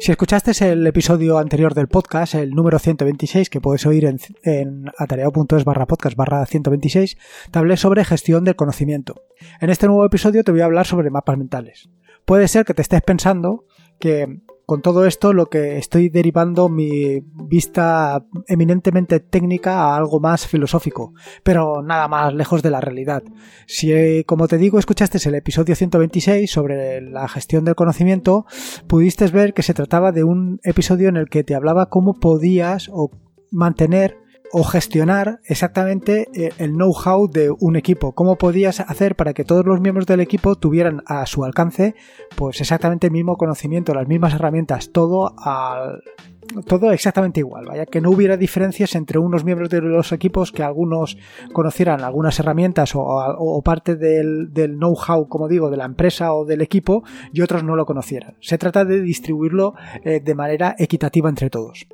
Si escuchaste el episodio anterior del podcast, el número 126, que puedes oír en, en atareado.es barra podcast barra 126, te hablé sobre gestión del conocimiento. En este nuevo episodio te voy a hablar sobre mapas mentales. Puede ser que te estés pensando que con todo esto lo que estoy derivando mi vista eminentemente técnica a algo más filosófico, pero nada más lejos de la realidad. Si, como te digo, escuchaste el episodio 126 sobre la gestión del conocimiento, pudiste ver que se trataba de un episodio en el que te hablaba cómo podías o mantener o gestionar exactamente eh, el know-how de un equipo. Cómo podías hacer para que todos los miembros del equipo tuvieran a su alcance pues exactamente el mismo conocimiento, las mismas herramientas, todo al todo exactamente igual, vaya, que no hubiera diferencias entre unos miembros de los equipos que algunos conocieran algunas herramientas o, parte del, know-how, como digo, de la empresa o del equipo y otros no lo conocieran. Se trata de distribuirlo eh, de manera equitativa entre todos.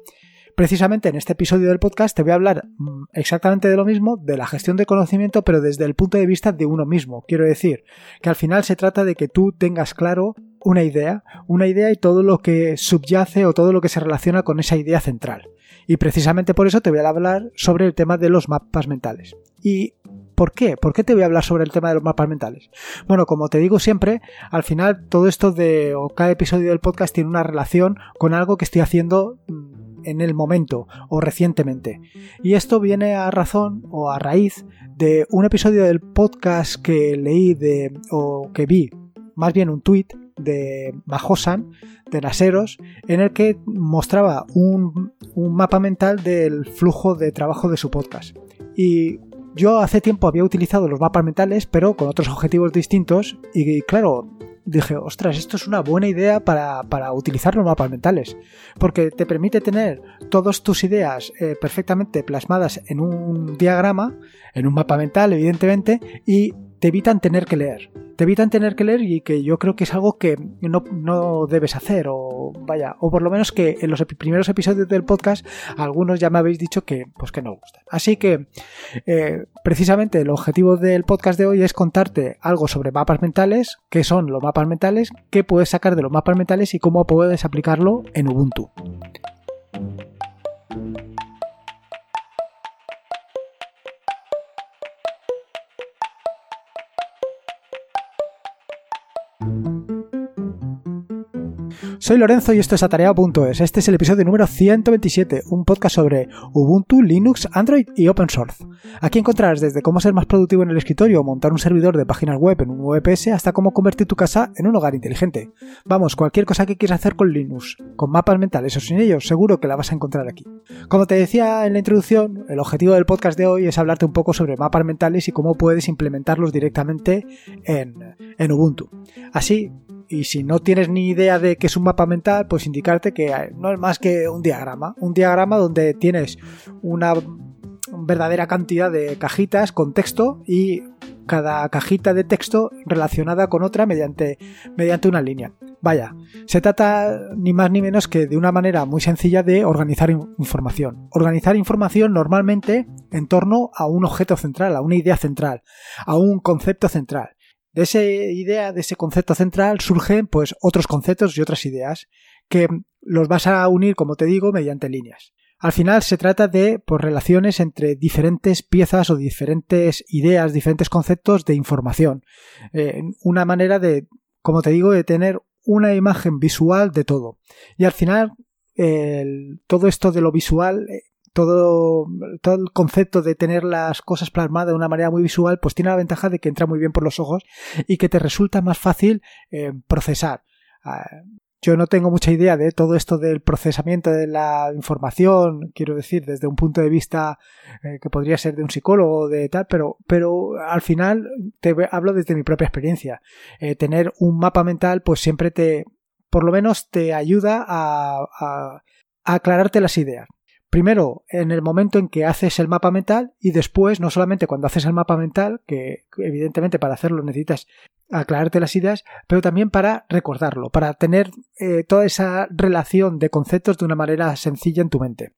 Precisamente en este episodio del podcast te voy a hablar mm, exactamente de lo mismo, de la gestión de conocimiento, pero desde el punto de vista de uno mismo. Quiero decir que al final se trata de que tú tengas claro una idea, una idea y todo lo que subyace o todo lo que se relaciona con esa idea central. Y precisamente por eso te voy a hablar sobre el tema de los mapas mentales. ¿Y por qué? ¿Por qué te voy a hablar sobre el tema de los mapas mentales? Bueno, como te digo siempre, al final todo esto de o cada episodio del podcast tiene una relación con algo que estoy haciendo mm, en el momento o recientemente. Y esto viene a razón o a raíz de un episodio del podcast que leí de o que vi, más bien un tweet de Majosan de Naseros en el que mostraba un, un mapa mental del flujo de trabajo de su podcast. Y yo hace tiempo había utilizado los mapas mentales, pero con otros objetivos distintos, y claro, dije, ostras, esto es una buena idea para, utilizar los mapas mentales, porque te permite tener todas tus ideas eh, perfectamente plasmadas en un diagrama, en un mapa mental, evidentemente, y te evitan tener que leer te evitan tener que leer y que yo creo que es algo que no, debes hacer o vaya, o por lo menos que en los primeros episodios del podcast algunos ya me habéis dicho que pues que no gustan. Así que eh, precisamente el objetivo del podcast de hoy es contarte algo sobre mapas mentales, qué son los mapas mentales, qué puedes sacar de los mapas mentales y cómo puedes aplicarlo en Ubuntu. Thank you. Soy Lorenzo y esto es Atareado.es. Este es el episodio número 127, un podcast sobre Ubuntu, Linux, Android y Open Source. Aquí encontrarás desde cómo ser más productivo en el escritorio o montar un servidor de páginas web en un VPS hasta cómo convertir tu casa en un hogar inteligente. Vamos, cualquier cosa que quieras hacer con Linux, con mapas mentales o sin ellos, seguro que la vas a encontrar aquí. Como te decía en la introducción, el objetivo del podcast de hoy es hablarte un poco sobre mapas mentales y cómo puedes implementarlos directamente en, en Ubuntu. Así, y si no tienes ni idea de qué es un mapa mental, pues indicarte que no es más que un diagrama. Un diagrama donde tienes una verdadera cantidad de cajitas con texto y cada cajita de texto relacionada con otra mediante, mediante una línea. Vaya, se trata ni más ni menos que de una manera muy sencilla de organizar información. Organizar información normalmente en torno a un objeto central, a una idea central, a un concepto central. De esa idea, de ese concepto central, surgen pues otros conceptos y otras ideas que los vas a unir, como te digo, mediante líneas. Al final se trata de pues, relaciones entre diferentes piezas o diferentes ideas, diferentes conceptos de información. Eh, una manera de, como te digo, de tener una imagen visual de todo. Y al final, todo esto de lo visual eh, todo, todo el concepto de tener las cosas plasmadas de una manera muy visual, pues tiene la ventaja de que entra muy bien por los ojos y que te resulta más fácil eh, procesar. Ah, yo no tengo mucha idea de todo esto del procesamiento de la información, quiero decir, desde un punto de vista eh, que podría ser de un psicólogo de tal, pero, pero al final te hablo desde mi propia experiencia. Eh, tener un mapa mental, pues siempre te, por lo menos te ayuda a, a aclararte las ideas. Primero, en el momento en que haces el mapa mental y después, no solamente cuando haces el mapa mental, que evidentemente para hacerlo necesitas aclararte las ideas, pero también para recordarlo, para tener eh, toda esa relación de conceptos de una manera sencilla en tu mente.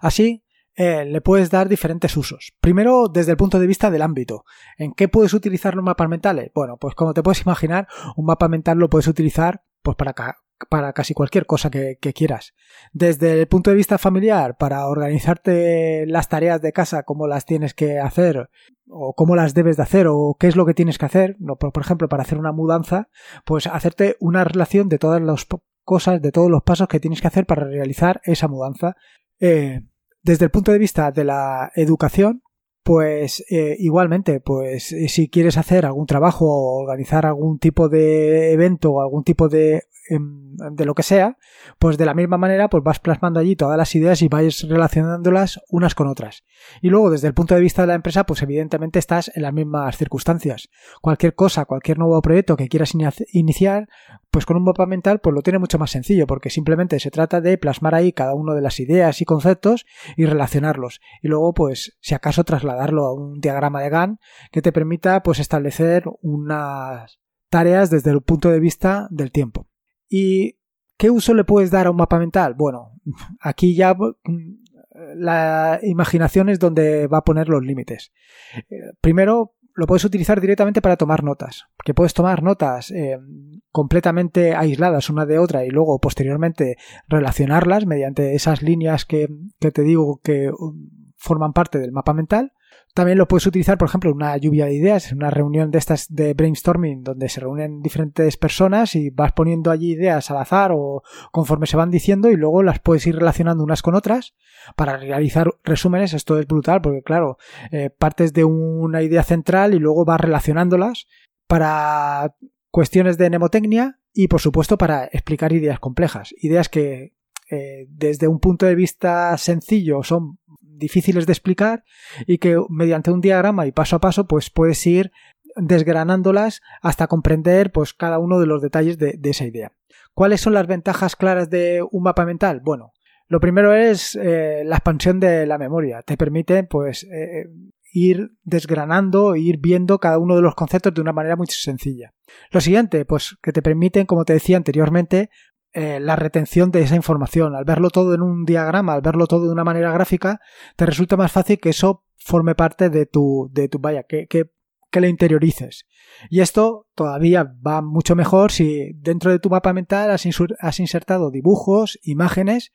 Así, eh, le puedes dar diferentes usos. Primero, desde el punto de vista del ámbito. ¿En qué puedes utilizar los mapas mentales? Bueno, pues como te puedes imaginar, un mapa mental lo puedes utilizar pues para para casi cualquier cosa que, quieras. Desde el punto de vista familiar, para organizarte las tareas de casa, cómo las tienes que hacer, o cómo las debes de hacer, o qué es lo que tienes que hacer. por, ejemplo, para hacer una mudanza, pues hacerte una relación de todas las cosas, de todos los pasos que tienes que hacer para realizar esa mudanza. Eh, desde el punto de vista de la educación, pues eh, igualmente, pues eh, si quieres hacer algún trabajo o organizar algún tipo de evento o algún tipo de de lo que sea, pues de la misma manera pues vas plasmando allí todas las ideas y vais relacionándolas unas con otras. Y luego desde el punto de vista de la empresa, pues evidentemente estás en las mismas circunstancias. Cualquier cosa, cualquier nuevo proyecto que quieras iniciar, pues con un mapa mental pues lo tiene mucho más sencillo porque simplemente se trata de plasmar ahí cada uno de las ideas y conceptos y relacionarlos y luego pues si acaso trasladarlo a un diagrama de Gantt que te permita pues establecer unas tareas desde el punto de vista del tiempo. ¿Y qué uso le puedes dar a un mapa mental? Bueno, aquí ya mm, la imaginación es donde va a poner los límites. Eh, primero, lo puedes utilizar directamente para tomar notas. Que puedes tomar notas eh, completamente aisladas una de otra y luego posteriormente relacionarlas mediante esas líneas que, te digo que um, forman parte del mapa mental. También lo puedes utilizar, por ejemplo, en una lluvia de ideas, en una reunión de estas de brainstorming donde se reúnen diferentes personas y vas poniendo allí ideas al azar o conforme se van diciendo y luego las puedes ir relacionando unas con otras para realizar resúmenes. Esto es brutal porque, claro, eh, partes de una idea central y luego vas relacionándolas para cuestiones de mnemotecnia y, por supuesto, para explicar ideas complejas. Ideas que eh, desde un punto de vista sencillo son difíciles de explicar y que mediante un diagrama y paso a paso pues puedes ir desgranándolas hasta comprender pues cada uno de los detalles de, esa idea. ¿Cuáles son las ventajas claras de un mapa mental? Bueno, lo primero es eh, la expansión de la memoria. Te permite pues eh, ir desgranando, ir viendo cada uno de los conceptos de una manera muy sencilla. Lo siguiente, pues que te permiten, como te decía anteriormente, eh, la retención de esa información. Al verlo todo en un diagrama, al verlo todo de una manera gráfica, te resulta más fácil que eso forme parte de tu, de tu, vaya, que, que, que lo interiorices. Y esto todavía va mucho mejor si dentro de tu mapa mental has, insertado dibujos, imágenes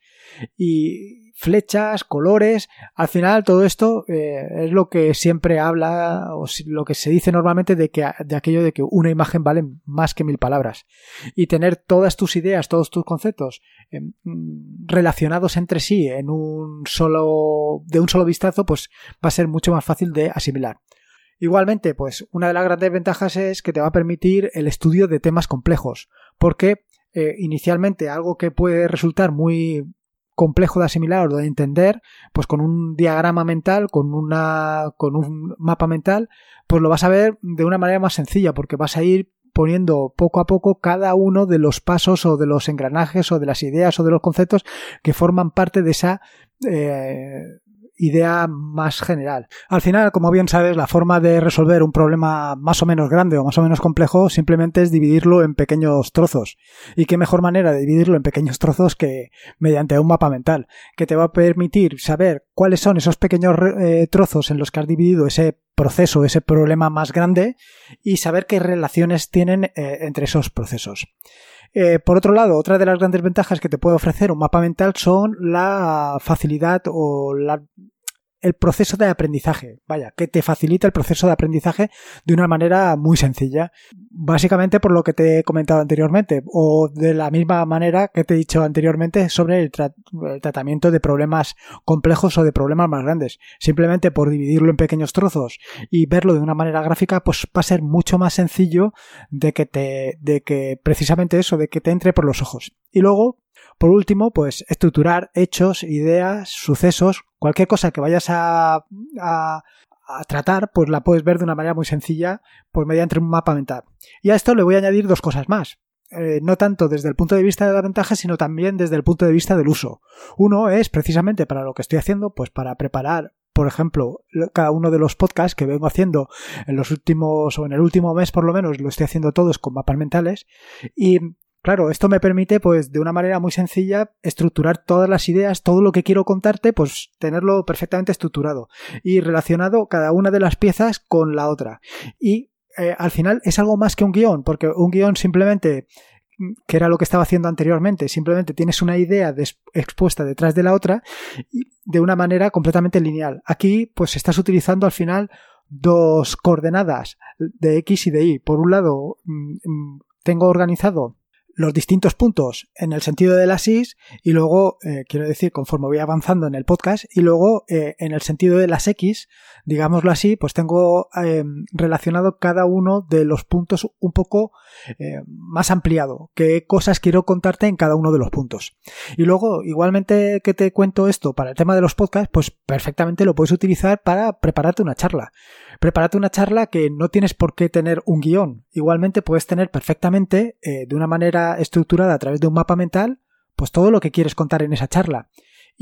y flechas, colores. Al final todo esto eh, es lo que siempre habla o lo que se dice normalmente de que de aquello de que una imagen vale más que mil palabras. Y tener todas tus ideas, todos tus conceptos em, relacionados entre sí en un solo de un solo vistazo, pues va a ser mucho más fácil de asimilar. Igualmente, pues una de las grandes ventajas es que te va a permitir el estudio de temas complejos, porque eh, inicialmente algo que puede resultar muy complejo de asimilar o de entender, pues con un diagrama mental, con una con un mapa mental, pues lo vas a ver de una manera más sencilla porque vas a ir poniendo poco a poco cada uno de los pasos o de los engranajes o de las ideas o de los conceptos que forman parte de esa eh, idea más general. Al final, como bien sabes, la forma de resolver un problema más o menos grande o más o menos complejo simplemente es dividirlo en pequeños trozos. Y qué mejor manera de dividirlo en pequeños trozos que mediante un mapa mental, que te va a permitir saber cuáles son esos pequeños eh, trozos en los que has dividido ese proceso, ese problema más grande y saber qué relaciones tienen eh, entre esos procesos. Eh, por otro lado, otra de las grandes ventajas que te puede ofrecer un mapa mental son la facilidad o la el proceso de aprendizaje, vaya, que te facilita el proceso de aprendizaje de una manera muy sencilla, básicamente por lo que te he comentado anteriormente, o de la misma manera que te he dicho anteriormente sobre el, tratamiento de problemas complejos o de problemas más grandes. Simplemente por dividirlo en pequeños trozos y verlo de una manera gráfica, pues va a ser mucho más sencillo de que te, de que precisamente eso, de que te entre por los ojos. Y luego, por último, pues estructurar hechos, ideas, sucesos, cualquier cosa que vayas a, tratar, pues la puedes ver de una manera muy sencilla, pues mediante un mapa mental. Y a esto le voy a añadir dos cosas más. Eh, no tanto desde el punto de vista de la ventaja, sino también desde el punto de vista del uso. Uno es precisamente para lo que estoy haciendo, pues para preparar por ejemplo, cada uno de los podcasts que vengo haciendo en los últimos o en el último mes por lo menos lo estoy haciendo todos con mapas mentales y Claro, esto me permite, pues, de una manera muy sencilla, estructurar todas las ideas, todo lo que quiero contarte, pues, tenerlo perfectamente estructurado y relacionado cada una de las piezas con la otra. Y eh, al final es algo más que un guion, porque un guion simplemente que era lo que estaba haciendo anteriormente. Simplemente tienes una idea expuesta detrás de la otra de una manera completamente lineal. Aquí, pues estás utilizando al final dos coordenadas de X y de Y. Por un lado, mm, mm, tengo organizado los distintos puntos en el sentido de las Is y luego, eh, quiero decir, conforme voy avanzando en el podcast y luego eh, en el sentido de las X, digámoslo así, pues tengo eh, relacionado cada uno de los puntos un poco más ampliado, qué cosas quiero contarte en cada uno de los puntos. Y luego, igualmente que te cuento esto para el tema de los podcasts, pues perfectamente lo puedes utilizar para prepararte una charla. Prepárate una charla que no tienes por qué tener un guion. Igualmente puedes tener perfectamente, de una manera estructurada a través de un mapa mental, pues todo lo que quieres contar en esa charla.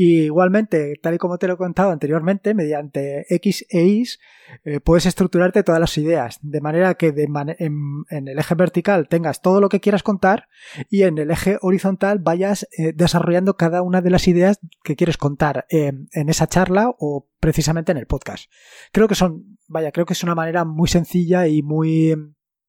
Y igualmente, tal y como te lo he contado anteriormente, mediante X e Y eh, puedes estructurarte todas las ideas, de manera que en, el eje vertical tengas todo lo que quieras contar y en el eje horizontal vayas eh, desarrollando cada una de las ideas que quieres contar en esa charla o precisamente en el podcast. Creo que son, vaya, creo que es una manera muy sencilla y muy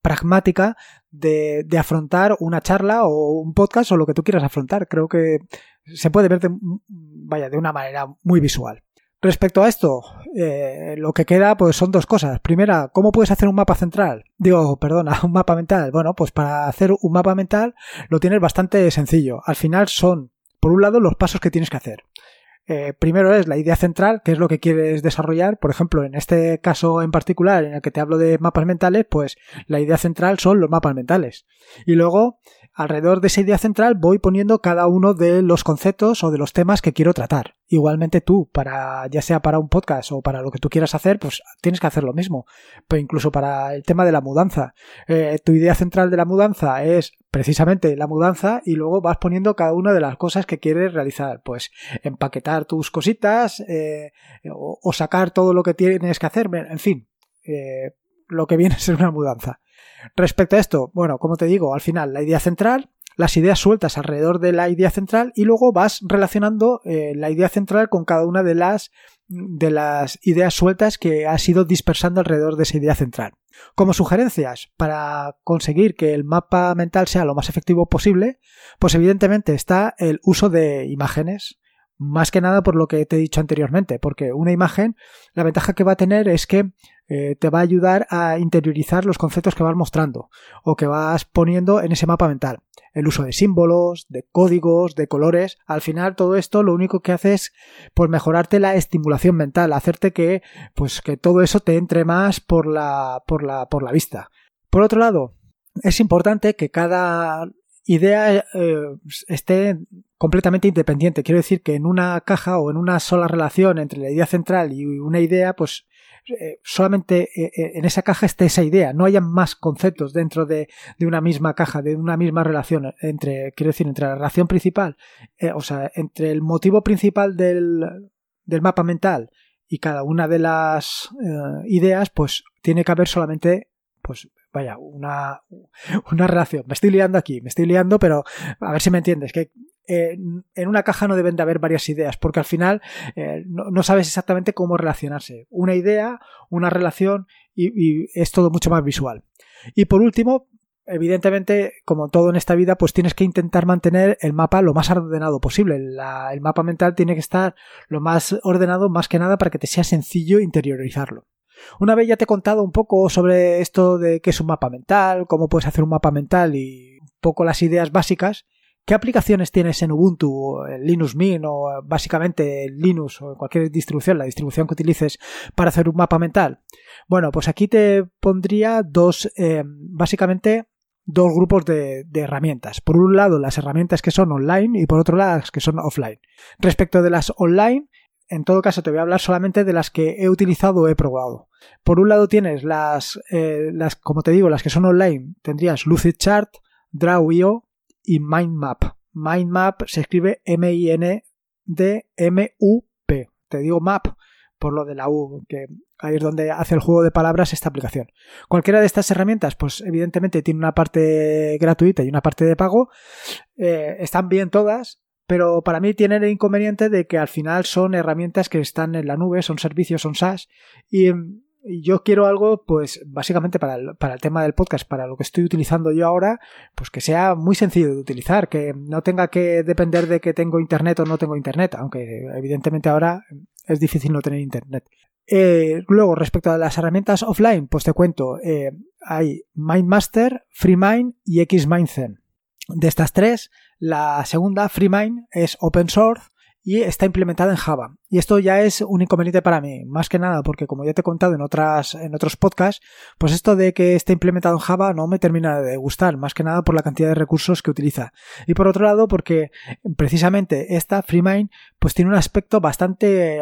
pragmática de, de, afrontar una charla o un podcast o lo que tú quieras afrontar. Creo que se puede ver de, vaya, de una manera muy visual. Respecto a esto, eh, lo que queda pues son dos cosas. Primera, ¿cómo puedes hacer un mapa central? Digo, perdona, un mapa mental. Bueno, pues para hacer un mapa mental lo tienes bastante sencillo. Al final son, por un lado, los pasos que tienes que hacer. Eh, primero es la idea central, que es lo que quieres desarrollar. Por ejemplo, en este caso en particular, en el que te hablo de mapas mentales, pues la idea central son los mapas mentales. Y luego, alrededor de esa idea central, voy poniendo cada uno de los conceptos o de los temas que quiero tratar. Igualmente tú, para, ya sea para un podcast o para lo que tú quieras hacer, pues tienes que hacer lo mismo. Pero incluso para el tema de la mudanza. Eh, tu idea central de la mudanza es precisamente la mudanza y luego vas poniendo cada una de las cosas que quieres realizar. Pues empaquetar tus cositas eh, o, sacar todo lo que tienes que hacer. En fin, eh, lo que viene ser una mudanza. Respecto a esto, bueno, como te digo, al final la idea central las ideas sueltas alrededor de la idea central y luego vas relacionando eh, la idea central con cada una de las de las ideas sueltas que has ido dispersando alrededor de esa idea central. Como sugerencias para conseguir que el mapa mental sea lo más efectivo posible, pues evidentemente está el uso de imágenes, más que nada por lo que te he dicho anteriormente, porque una imagen, la ventaja que va a tener es que eh, te va a ayudar a interiorizar los conceptos que vas mostrando o que vas poniendo en ese mapa mental. El uso de símbolos, de códigos, de colores, al final todo esto lo único que hace es pues mejorarte la estimulación mental, hacerte que pues que todo eso te entre más por la por la por la vista. Por otro lado, es importante que cada idea eh, esté completamente independiente. Quiero decir que en una caja o en una sola relación entre la idea central y una idea, pues eh, solamente eh, en esa caja esté esa idea, no haya más conceptos dentro de, una misma caja, de una misma relación entre, quiero decir, entre la relación principal, o sea, entre el motivo principal del, del mapa mental y cada una de las ideas, pues tiene que haber solamente pues vaya, una, una relación. Me estoy liando aquí, me estoy liando, pero a ver si me entiendes, que eh, en una caja no deben de haber varias ideas, porque al final eh, no, sabes exactamente cómo relacionarse. Una idea, una relación y, es todo mucho más visual. Y por último, evidentemente, como todo en esta vida, pues tienes que intentar mantener el mapa lo más ordenado posible. el mapa mental tiene que estar lo más ordenado, más que nada, para que te sea sencillo interiorizarlo. Una vez ya te he contado un poco sobre esto de qué es un mapa mental, cómo puedes hacer un mapa mental y un poco las ideas básicas, ¿Qué aplicaciones tienes en Ubuntu, en Linux Mint o básicamente en Linux o en cualquier distribución, la distribución que utilices para hacer un mapa mental? Bueno, pues aquí te pondría dos, eh, básicamente dos grupos de, de, herramientas. Por un lado, las herramientas que son online y por otro lado, las que son offline. Respecto de las online, en todo caso te voy a hablar solamente de las que he utilizado o he probado. Por un lado tienes las, eh, las, como te digo, las que son online. Tendrías Lucidchart, Draw.io y Mindmap. Mindmap se escribe M-I-N-D-M-U-P. Te digo map por lo de la U, que ahí es donde hace el juego de palabras esta aplicación. Cualquiera de estas herramientas, pues evidentemente tiene una parte gratuita y una parte de pago. Eh, están bien todas, pero para mí tienen el inconveniente de que al final son herramientas que están en la nube, son servicios, son SaaS, y yo quiero algo, pues básicamente para el, para el tema del podcast, para lo que estoy utilizando yo ahora, pues que sea muy sencillo de utilizar, que no tenga que depender de que tengo internet o no tengo internet, aunque evidentemente ahora es difícil no tener internet. Eh, luego, respecto a las herramientas offline, pues te cuento, eh, hay MindMaster, FreeMind y XMindZen. De estas tres, la segunda, FreeMind, es open source y está implementada en Java. Y esto ya es un inconveniente para mí, más que nada porque como ya te he contado en otras en otros podcasts, pues esto de que esté implementado en Java no me termina de gustar, más que nada por la cantidad de recursos que utiliza. Y por otro lado porque precisamente esta FreeMind pues tiene un aspecto bastante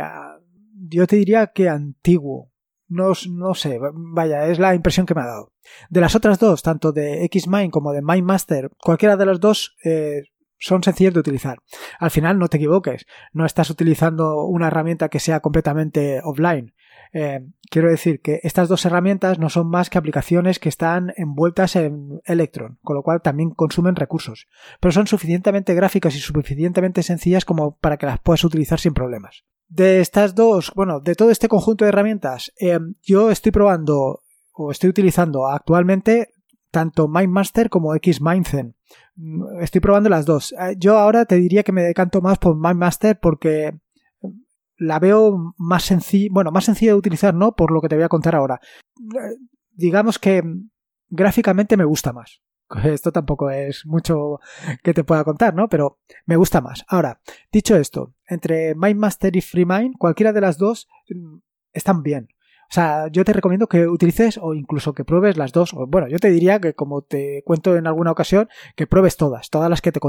yo te diría que antiguo. No, no sé, vaya, es la impresión que me ha dado. De las otras dos, tanto de Xmind como de MindMaster, cualquiera de las dos eh, son sencillas de utilizar. Al final, no te equivoques, no estás utilizando una herramienta que sea completamente offline. Eh, quiero decir que estas dos herramientas no son más que aplicaciones que están envueltas en Electron, con lo cual también consumen recursos, pero son suficientemente gráficas y suficientemente sencillas como para que las puedas utilizar sin problemas. De estas dos, bueno, de todo este conjunto de herramientas, eh, yo estoy probando o estoy utilizando actualmente tanto MindMaster como XMindZen. Estoy probando las dos. Eh, yo ahora te diría que me decanto más por MindMaster porque la veo más sencilla, bueno, más sencilla de utilizar, ¿no? Por lo que te voy a contar ahora. Eh, digamos que gráficamente me gusta más. Esto tampoco es mucho que te pueda contar, ¿no? Pero me gusta más. Ahora, dicho esto, entre MindMaster y FreeMind, cualquiera de las dos mm, están bien. O sea, yo te recomiendo que utilices o incluso que pruebes las dos. Bueno, yo te diría que como te cuento en alguna ocasión, que pruebes todas, todas las que te,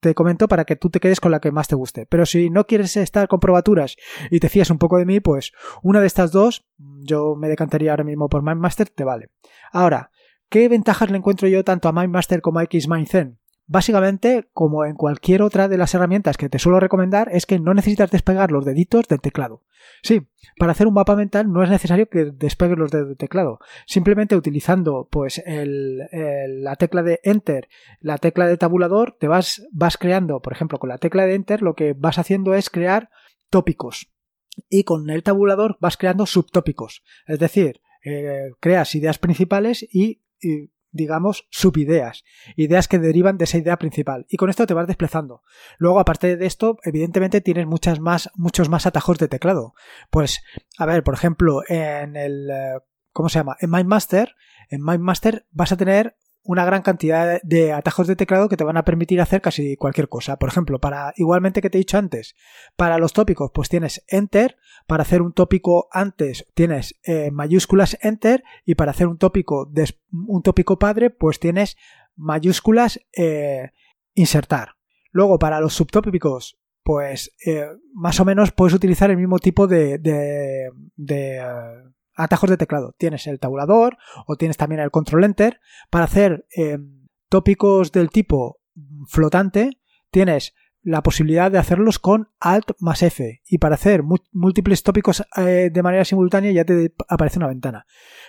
te comento para que tú te quedes con la que más te guste. Pero si no quieres estar con probaturas y te fías un poco de mí, pues una de estas dos, yo me decantaría ahora mismo por MindMaster, te vale. Ahora, ¿qué ventajas le encuentro yo tanto a MindMaster como a XMindZen? Básicamente, como en cualquier otra de las herramientas que te suelo recomendar, es que no necesitas despegar los deditos del teclado. Sí, para hacer un mapa mental no es necesario que despegues los dedos del teclado. Simplemente utilizando pues la tecla de Enter, la tecla de tabulador, te vas, vas creando, por ejemplo, con la tecla de Enter lo que vas haciendo es crear tópicos. Y con el tabulador vas creando subtópicos. Es decir, eh, creas ideas principales y digamos, subideas, ideas que derivan de esa idea principal. Y con esto te vas desplazando. Luego, aparte de esto, evidentemente tienes muchas más, muchos más atajos de teclado. Pues, a ver, por ejemplo, en el, eh, ¿cómo se llama? En MindMaster, en MindMaster vas a tener una gran cantidad de atajos de teclado que te van a permitir hacer casi cualquier cosa. Por ejemplo, para igualmente que te he dicho antes, para los tópicos, pues tienes Enter, para hacer un tópico antes tienes eh, mayúsculas Enter y para hacer un tópico un tópico padre, pues tienes mayúsculas eh, insertar. Luego, para los subtópicos, pues eh, más o menos puedes utilizar el mismo tipo de, atajos de teclado. Tienes el tabulador o tienes también el control enter. Para hacer em, tópicos del tipo flotante, tienes la posibilidad de hacerlos con Alt más F. Y para hacer múltiples tópicos eh, de manera simultánea ya te aparece una ventana.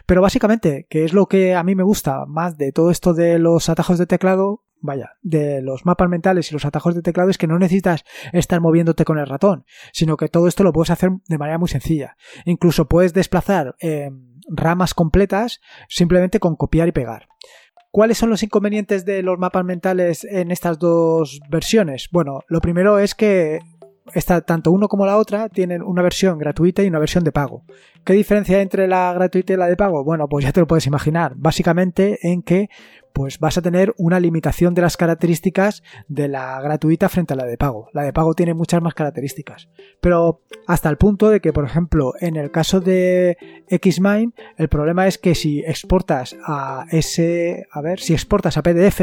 Pero básicamente, que es lo que a mí me gusta más de todo esto de los atajos de teclado, vaya, de los mapas mentales y los atajos de teclado es que no necesitas estar moviéndote con el ratón, sino que todo esto lo puedes hacer de manera muy sencilla. Incluso puedes desplazar eh, ramas completas simplemente con copiar y pegar. ¿Cuáles son los inconvenientes de los mapas mentales en estas dos versiones? Bueno, lo primero es que esta, tanto uno como la otra tienen una versión gratuita y una versión de pago. ¿Qué diferencia hay entre la gratuita y la de pago? Bueno, pues ya te lo puedes imaginar. Básicamente en que pues vas a tener una limitación de las características de la gratuita frente a la de pago. La de pago tiene muchas más características. Pero hasta el punto de que, por ejemplo, en el caso de Xmind, el problema es que si exportas a ese, a ver, si exportas a PDF,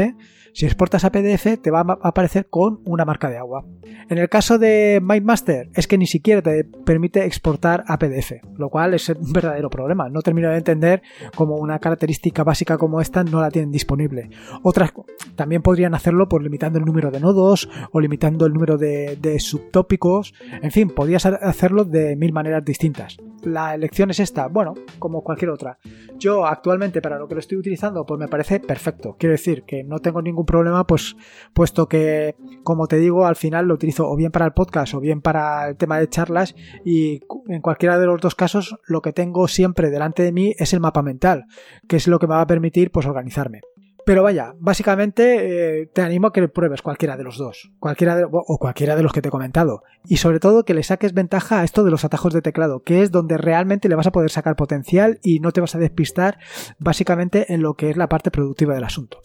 si exportas a PDF te va a aparecer con una marca de agua. En el caso de MindMaster es que ni siquiera te permite exportar a PDF, lo cual es un verdadero problema. No termino de entender cómo una característica básica como esta no la tienen disponible disponible. Otras también podrían hacerlo por limitando el número de nodos o limitando el número de, de subtópicos. En fin, podrías hacerlo de mil maneras distintas. La elección es esta, bueno, como cualquier otra. Yo actualmente para lo que lo estoy utilizando, pues me parece perfecto. Quiero decir que no tengo ningún problema, pues puesto que, como te digo, al final lo utilizo o bien para el podcast o bien para el tema de charlas y en cualquiera de los dos casos lo que tengo siempre delante de mí es el mapa mental, que es lo que me va a permitir pues organizarme. Pero vaya, básicamente eh, te animo a que pruebes cualquiera de los dos, cualquiera o cualquiera de los que te he comentado. Y sobre todo que le saques ventaja a esto de los atajos de teclado, que es donde realmente le vas a poder sacar potencial y no te vas a despistar básicamente en lo que es la parte productiva del asunto.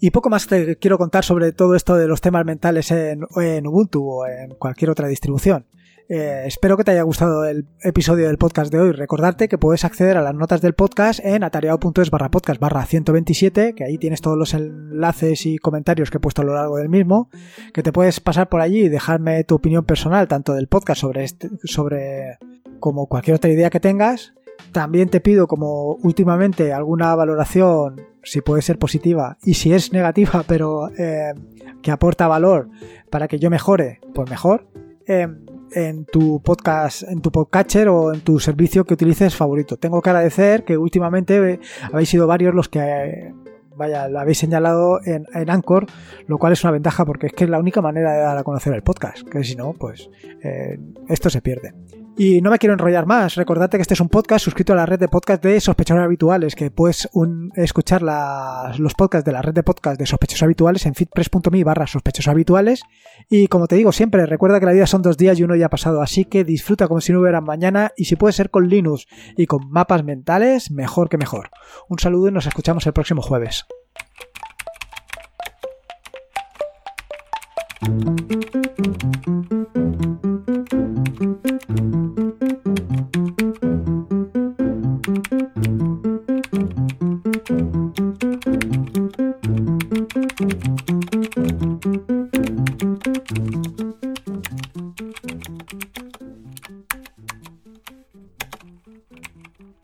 Y poco más te quiero contar sobre todo esto de los temas mentales en Ubuntu o en cualquier otra distribución. Eh, espero que te haya gustado el episodio del podcast de hoy. Recordarte que puedes acceder a las notas del podcast en atareado.es barra podcast barra 127, que ahí tienes todos los enlaces y comentarios que he puesto a lo largo del mismo, que te puedes pasar por allí y dejarme tu opinión personal, tanto del podcast sobre este, sobre como cualquier otra idea que tengas. También te pido, como últimamente, alguna valoración, si puede ser positiva, y si es negativa, pero eh, que aporta valor para que yo mejore, pues mejor. Eh, en tu podcast, en tu podcatcher o en tu servicio que utilices favorito. Tengo que agradecer que últimamente habéis sido varios los que vaya, lo habéis señalado en, en, Anchor, lo cual es una ventaja porque es que es la única manera de dar a conocer el podcast, que si no, pues eh, esto se pierde. Y no me quiero enrollar más. Recordate que este es un podcast suscrito a la red de podcast de sospechosos habituales, que puedes escuchar los podcasts de la red de podcast de sospechosos habituales en fitpress.me barra sospechosos habituales. Y como te digo siempre, recuerda que la vida son dos días y uno ya ha pasado, así que disfruta como si no hubiera mañana y si puede ser con Linux y con mapas mentales, mejor que mejor. Un saludo y nos escuchamos el próximo jueves.